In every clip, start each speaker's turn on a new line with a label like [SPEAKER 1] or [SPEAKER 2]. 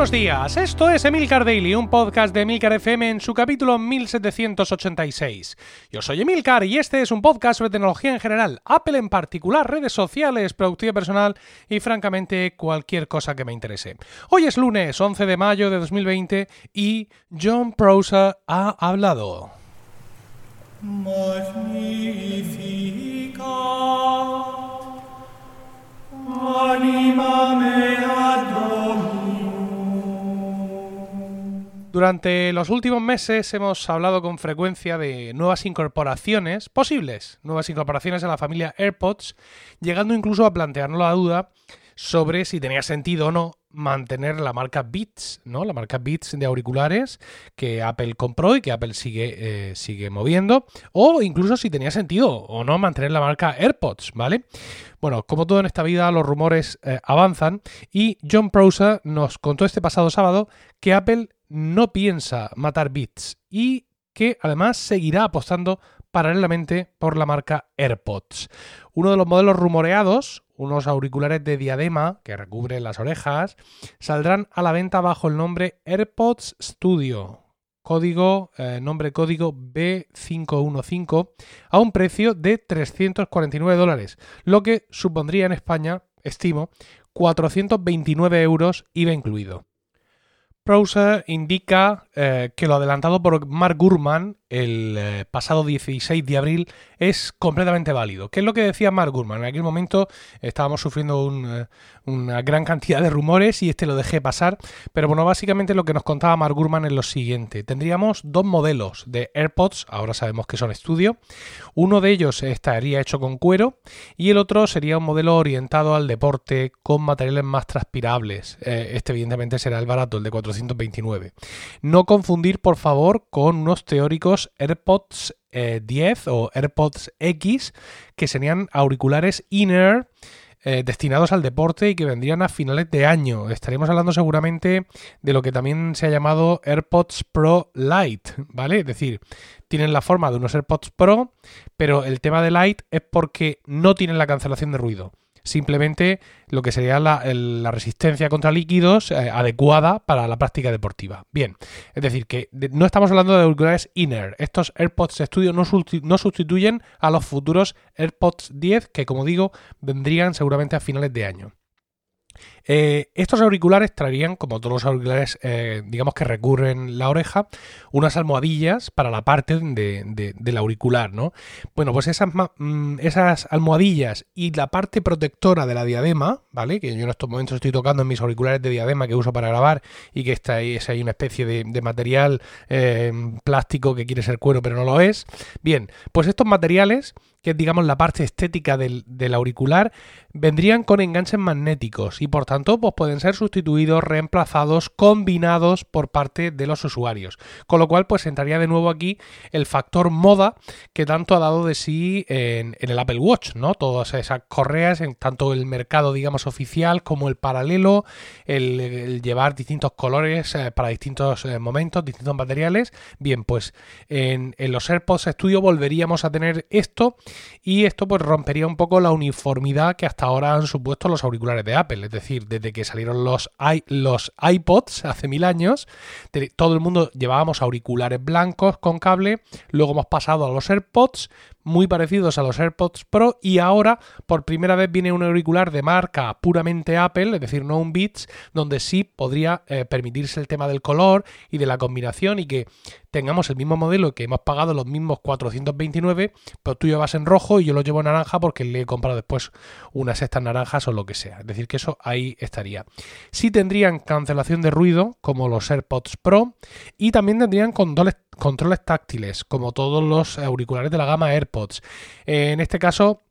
[SPEAKER 1] Buenos días, esto es Emilcar Daily, un podcast de Emilcar FM en su capítulo 1786. Yo soy Emilcar y este es un podcast sobre tecnología en general, Apple en particular, redes sociales, productividad personal y francamente cualquier cosa que me interese. Hoy es lunes 11 de mayo de 2020 y John Prosser ha hablado. Durante los últimos meses hemos hablado con frecuencia de nuevas incorporaciones, posibles nuevas incorporaciones a la familia AirPods, llegando incluso a plantearnos la duda sobre si tenía sentido o no mantener la marca Beats, ¿no? La marca Beats de auriculares que Apple compró y que Apple sigue, eh, sigue moviendo, o incluso si tenía sentido o no mantener la marca AirPods, ¿vale? Bueno, como todo en esta vida, los rumores eh, avanzan y John Prosser nos contó este pasado sábado que Apple no piensa matar Beats y que además seguirá apostando paralelamente por la marca AirPods. Uno de los modelos rumoreados, unos auriculares de diadema que recubren las orejas, saldrán a la venta bajo el nombre AirPods Studio, código, eh, nombre código B515, a un precio de 349 dólares, lo que supondría en España, estimo, 429 euros IVA incluido. Browser indica eh, que lo adelantado por Mark Gurman el eh, pasado 16 de abril es completamente válido. ¿Qué es lo que decía Mark Gurman? En aquel momento estábamos sufriendo eh, una gran cantidad de rumores y este lo dejé pasar, pero bueno, básicamente lo que nos contaba Mark Gurman es lo siguiente. Tendríamos dos modelos de AirPods, ahora sabemos que son estudio. Uno de ellos estaría hecho con cuero y el otro sería un modelo orientado al deporte con materiales más transpirables. Este evidentemente será el barato, el de 429. No confundir, por favor, con unos teóricos AirPods 10 eh, o AirPods X, que serían auriculares inner eh, destinados al deporte y que vendrían a finales de año. Estaríamos hablando seguramente de lo que también se ha llamado AirPods Pro Lite, ¿vale? Es decir, tienen la forma de unos AirPods Pro, pero el tema de Lite es porque no tienen la cancelación de ruido simplemente lo que sería la, resistencia contra líquidos eh, adecuada para la práctica deportiva. Bien, es decir, que no estamos hablando de auriculares inner. Estos AirPods Studio no, sustituyen a los futuros AirPods 10 que, como digo, vendrían seguramente a finales de año. Eh, estos auriculares traerían, como todos los auriculares, eh, digamos que recurren la oreja, unas almohadillas para la parte de, del auricular, ¿no? Bueno, pues esas, mm, esas almohadillas y la parte protectora de la diadema, ¿vale? Que yo en estos momentos estoy tocando en mis auriculares de diadema que uso para grabar y que está ahí, es ahí una especie de, material eh, plástico que quiere ser cuero pero no lo es. Bien, pues estos materiales que es digamos la parte estética del, auricular, vendrían con enganches magnéticos y por tanto pues pueden ser sustituidos, reemplazados, combinados por parte de los usuarios. Con lo cual pues entraría de nuevo aquí el factor moda que tanto ha dado de sí en, el Apple Watch, ¿no? Todas esas correas, en tanto el mercado digamos oficial como el paralelo, el, llevar distintos colores eh, para distintos eh, momentos, distintos materiales. Bien, pues en, en los AirPods Studio volveríamos a tener esto y esto pues rompería un poco la uniformidad que hasta ahora han supuesto los auriculares de Apple, es decir, desde que salieron los, los iPods hace mil años, todo el mundo llevábamos auriculares blancos con cable, luego hemos pasado a los AirPods, muy parecidos a los AirPods Pro y ahora por primera vez viene un auricular de marca puramente Apple, es decir, no un Beats, donde sí podría eh, permitirse el tema del color y de la combinación y que tengamos el mismo modelo que hemos pagado los mismos 429, pero tú llevas en rojo y yo lo llevo en naranja porque le he comprado después unas estas naranjas o lo que sea. Es decir, que eso ahí estaría. Sí tendrían cancelación de ruido como los AirPods Pro y también tendrían controles, controles táctiles como todos los auriculares de la gama AirPods. en este caso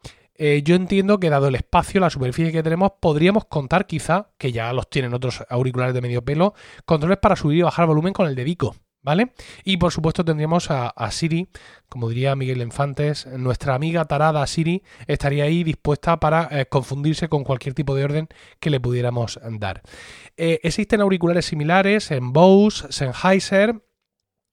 [SPEAKER 1] eh, yo entiendo que dado el espacio, la superficie que tenemos, podríamos contar quizá, que ya los tienen otros auriculares de medio pelo, controles para subir y bajar volumen con el dedico. ¿Vale? Y por supuesto tendríamos a, Siri, como diría Miguel Infantes, nuestra amiga tarada Siri estaría ahí dispuesta para eh, confundirse con cualquier tipo de orden que le pudiéramos dar. Eh, existen auriculares similares en Bose, Sennheiser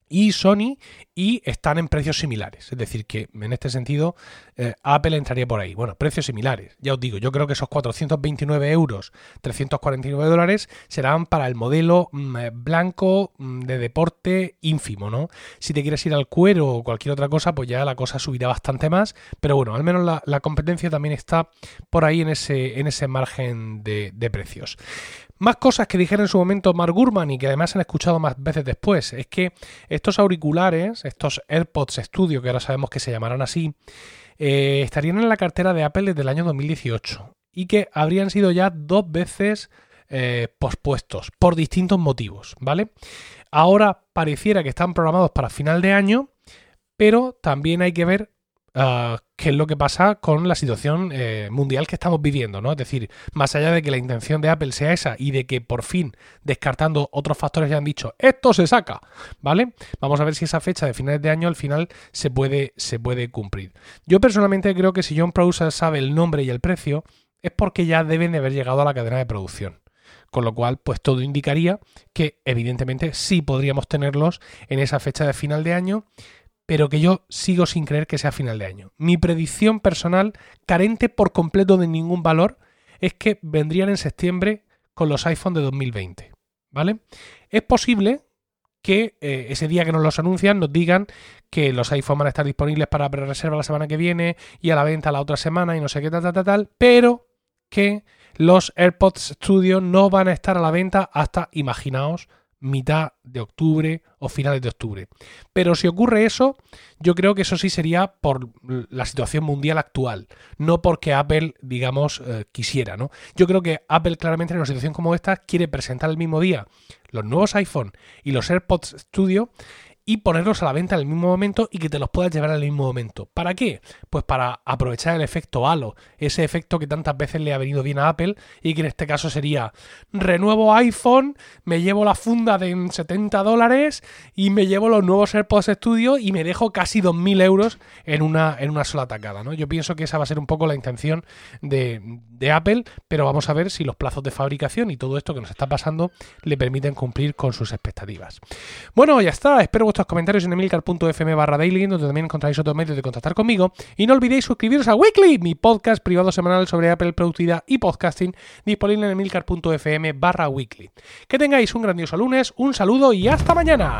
[SPEAKER 1] y Sony y están en precios similares. Es decir, que en este sentido eh, Apple entraría por ahí. Bueno, precios similares. Ya os digo, yo creo que esos 429 euros, 349 dólares serán para el modelo mm, eh, blanco mm, de deporte ínfimo, ¿no? Si te quieres ir al cuero o cualquier otra cosa, pues ya la cosa subirá bastante más. Pero bueno, al menos la, competencia también está por ahí en ese, en ese margen de, de precios. Más cosas que dijera en su momento Mark Gurman y que además han escuchado más veces después, es que estos auriculares, estos AirPods Studio, que ahora sabemos que se llamarán así, eh, estarían en la cartera de Apple desde el año 2018 y que habrían sido ya dos veces eh, pospuestos por distintos motivos, ¿vale? Ahora pareciera que están programados para final de año, pero también hay que ver Ah, qué es lo que pasa con la situación eh, mundial que estamos viviendo, ¿no? Es decir, más allá de que la intención de Apple sea esa y de que por fin, descartando otros factores, ya han dicho, esto se saca, ¿vale? Vamos a ver si esa fecha de finales de año al final se puede, se puede cumplir. Yo personalmente creo que si John Prosser sabe el nombre y el precio, es porque ya deben de haber llegado a la cadena de producción. Con lo cual, pues todo indicaría que evidentemente sí podríamos tenerlos en esa fecha de final de año pero que yo sigo sin creer que sea final de año. Mi predicción personal, carente por completo de ningún valor, es que vendrían en septiembre con los iPhone de 2020. ¿Vale? Es posible que eh, ese día que nos los anuncian nos digan que los iPhone van a estar disponibles para pre-reserva la semana que viene y a la venta la otra semana y no sé qué tal, tal, tal, tal, pero que los AirPods Studio no van a estar a la venta hasta, imaginaos, mitad de octubre o finales de octubre. Pero si ocurre eso, yo creo que eso sí sería por la situación mundial actual, no porque Apple, digamos, eh, quisiera, ¿no? Yo creo que Apple claramente en una situación como esta quiere presentar el mismo día los nuevos iPhone y los AirPods Studio y ponerlos a la venta en el mismo momento y que te los puedas llevar al mismo momento. ¿Para qué? Pues para aprovechar el efecto halo, ese efecto que tantas veces le ha venido bien a Apple y que en este caso sería renuevo iPhone, me llevo la funda de 70 dólares y me llevo los nuevos AirPods Studio y me dejo casi 2.000 euros en una, en una sola tacada. ¿no? Yo pienso que esa va a ser un poco la intención de, de Apple, pero vamos a ver si los plazos de fabricación y todo esto que nos está pasando le permiten cumplir con sus expectativas. Bueno, ya está, espero comentarios en emilcar.fm barra daily, donde también encontraréis otros medios de contactar conmigo. Y no olvidéis suscribiros a Weekly, mi podcast privado semanal sobre Apple, productividad y podcasting, disponible en emilcar.fm barra weekly. Que tengáis un grandioso lunes, un saludo y hasta mañana.